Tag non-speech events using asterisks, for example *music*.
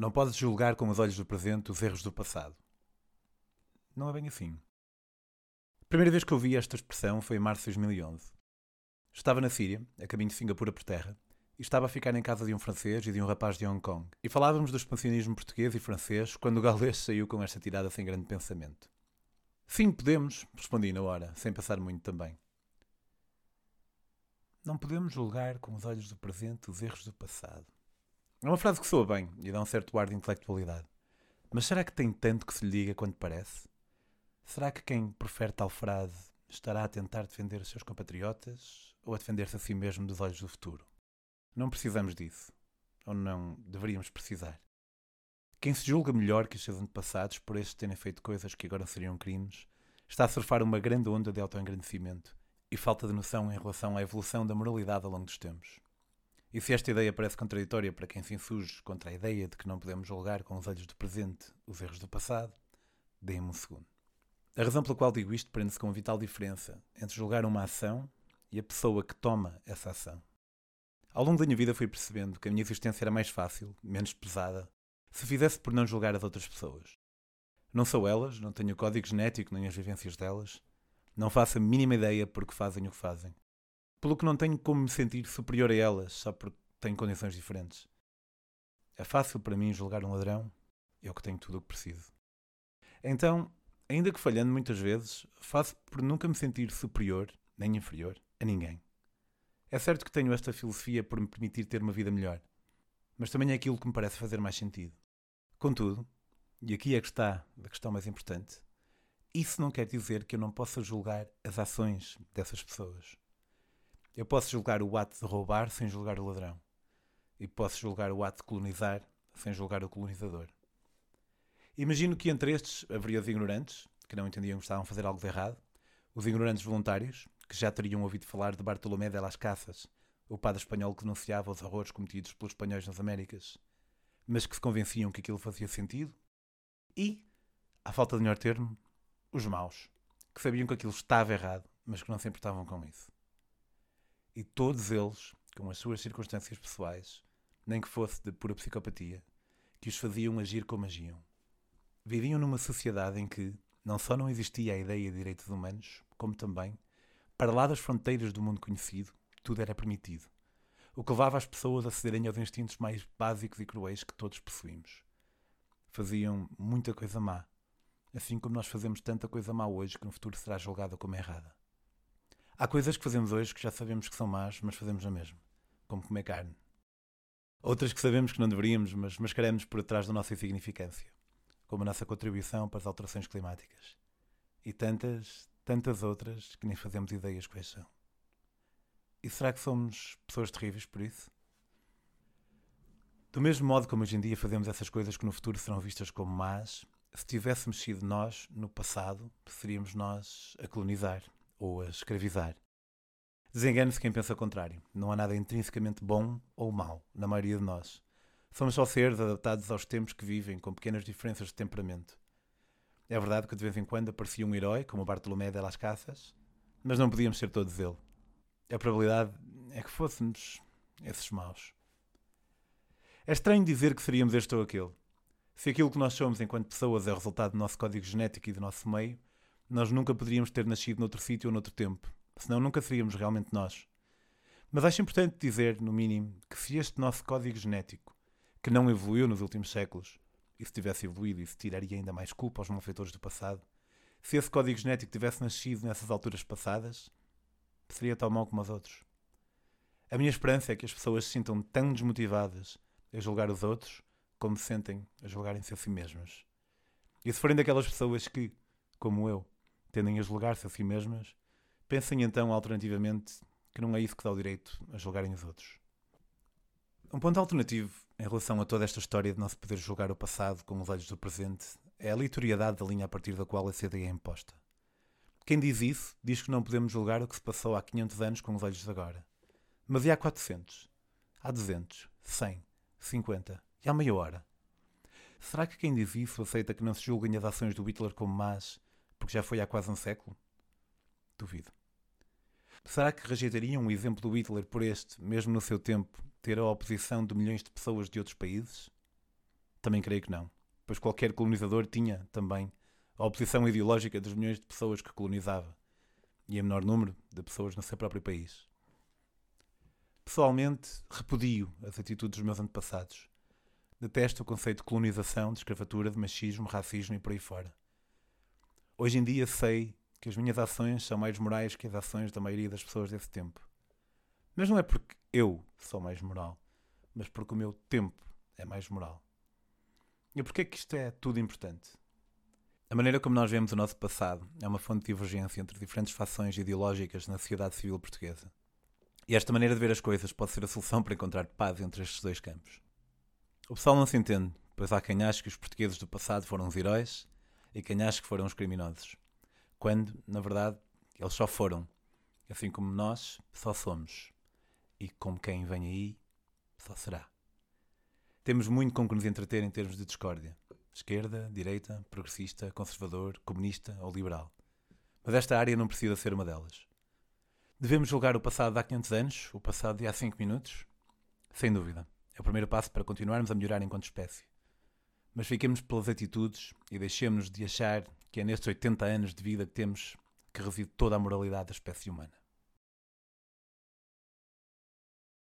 Não podes julgar com os olhos do presente os erros do passado. Não é bem assim. A primeira vez que ouvi esta expressão foi em março de 2011. Estava na Síria, a caminho de Singapura por terra, e estava a ficar em casa de um francês e de um rapaz de Hong Kong. E falávamos do expansionismo português e francês quando o galês *laughs* saiu com esta tirada sem grande pensamento. Sim, podemos, respondi na hora, sem pensar muito também. Não podemos julgar com os olhos do presente os erros do passado. É uma frase que soa bem e dá um certo ar de intelectualidade. Mas será que tem tanto que se lhe diga quanto parece? Será que quem prefere tal frase estará a tentar defender os seus compatriotas ou a defender-se a si mesmo dos olhos do futuro? Não precisamos disso. Ou não deveríamos precisar. Quem se julga melhor que os seus antepassados por estes terem feito coisas que agora seriam crimes, está a surfar uma grande onda de autoengrandecimento e falta de noção em relação à evolução da moralidade ao longo dos tempos. E se esta ideia parece contraditória para quem se insurge contra a ideia de que não podemos julgar com os olhos do presente os erros do passado, deem-me um segundo. A razão pela qual digo isto prende-se com uma vital diferença entre julgar uma ação e a pessoa que toma essa ação. Ao longo da minha vida fui percebendo que a minha existência era mais fácil, menos pesada, se fizesse por não julgar as outras pessoas. Não sou elas, não tenho o código genético nem as vivências delas, não faço a mínima ideia por que fazem o que fazem pelo que não tenho como me sentir superior a elas só porque tenho condições diferentes. É fácil para mim julgar um ladrão, eu que tenho tudo o que preciso. Então, ainda que falhando muitas vezes, faço por nunca me sentir superior, nem inferior, a ninguém. É certo que tenho esta filosofia por me permitir ter uma vida melhor, mas também é aquilo que me parece fazer mais sentido. Contudo, e aqui é que está a questão mais importante, isso não quer dizer que eu não possa julgar as ações dessas pessoas. Eu posso julgar o ato de roubar sem julgar o ladrão. E posso julgar o ato de colonizar sem julgar o colonizador. Imagino que entre estes haveria os ignorantes, que não entendiam que estavam a fazer algo de errado, os ignorantes voluntários, que já teriam ouvido falar de Bartolomé de las Casas, o padre espanhol que denunciava os horrores cometidos pelos espanhóis nas Américas, mas que se convenciam que aquilo fazia sentido, e, à falta de melhor termo, os maus, que sabiam que aquilo estava errado, mas que não se importavam com isso e todos eles, com as suas circunstâncias pessoais, nem que fosse de pura psicopatia, que os faziam agir como agiam. Viviam numa sociedade em que não só não existia a ideia de direitos humanos, como também, para lá das fronteiras do mundo conhecido, tudo era permitido, o que levava as pessoas a cederem aos instintos mais básicos e cruéis que todos possuímos. Faziam muita coisa má, assim como nós fazemos tanta coisa má hoje que no futuro será julgada como errada. Há coisas que fazemos hoje que já sabemos que são más, mas fazemos na mesma, como comer carne. Outras que sabemos que não deveríamos, mas mascaramos por trás da nossa insignificância, como a nossa contribuição para as alterações climáticas. E tantas, tantas outras que nem fazemos ideias quais são. E será que somos pessoas terríveis por isso? Do mesmo modo como hoje em dia fazemos essas coisas que no futuro serão vistas como más, se tivéssemos sido nós, no passado, seríamos nós a colonizar, ou a escravizar. Desengane-se quem pensa o contrário. Não há nada intrinsecamente bom ou mau na maioria de nós. Somos só seres adaptados aos tempos que vivem, com pequenas diferenças de temperamento. É verdade que de vez em quando aparecia um herói, como Bartolomé de las Casas, mas não podíamos ser todos ele. A probabilidade é que fôssemos esses maus. É estranho dizer que seríamos este ou aquele. Se aquilo que nós somos enquanto pessoas é resultado do nosso código genético e do nosso meio, nós nunca poderíamos ter nascido noutro sítio ou noutro tempo, senão nunca seríamos realmente nós. Mas acho importante dizer, no mínimo, que se este nosso código genético, que não evoluiu nos últimos séculos, e se tivesse evoluído, isso tiraria ainda mais culpa aos malfeitores do passado, se esse código genético tivesse nascido nessas alturas passadas, seria tão mau como os outros. A minha esperança é que as pessoas se sintam tão desmotivadas a julgar os outros como se sentem a julgarem-se a si mesmas. E se forem daquelas pessoas que, como eu, tendem a julgar-se a si mesmas, pensem então alternativamente que não é isso que dá o direito a julgarem os outros. Um ponto alternativo em relação a toda esta história de não se poder julgar o passado com os olhos do presente é a litoriedade da linha a partir da qual essa ideia é imposta. Quem diz isso diz que não podemos julgar o que se passou há 500 anos com os olhos de agora. Mas e há 400? Há 200? 100? 50? E há meia hora? Será que quem diz isso aceita que não se julguem as ações do Hitler como más porque já foi há quase um século? Duvido. Será que rejeitariam o exemplo do Hitler por este, mesmo no seu tempo, ter a oposição de milhões de pessoas de outros países? Também creio que não, pois qualquer colonizador tinha também a oposição ideológica dos milhões de pessoas que colonizava e em menor número de pessoas no seu próprio país. Pessoalmente, repudio as atitudes dos meus antepassados. Detesto o conceito de colonização, de escravatura, de machismo, racismo e por aí fora. Hoje em dia sei que as minhas ações são mais morais que as ações da maioria das pessoas desse tempo. Mas não é porque eu sou mais moral, mas porque o meu tempo é mais moral. E porquê é que isto é tudo importante? A maneira como nós vemos o nosso passado é uma fonte de divergência entre diferentes fações ideológicas na sociedade civil portuguesa. E esta maneira de ver as coisas pode ser a solução para encontrar paz entre estes dois campos. O pessoal não se entende, pois há quem ache que os portugueses do passado foram os heróis e quem ache que foram os criminosos. Quando, na verdade, eles só foram, assim como nós só somos. E como quem vem aí, só será. Temos muito com que nos entreter em termos de discórdia. Esquerda, direita, progressista, conservador, comunista ou liberal. Mas esta área não precisa ser uma delas. Devemos julgar o passado de há 500 anos, o passado de há 5 minutos? Sem dúvida. É o primeiro passo para continuarmos a melhorar enquanto espécie. Mas fiquemos pelas atitudes e deixemos de achar que é nestes 80 anos de vida que temos que reside toda a moralidade da espécie humana.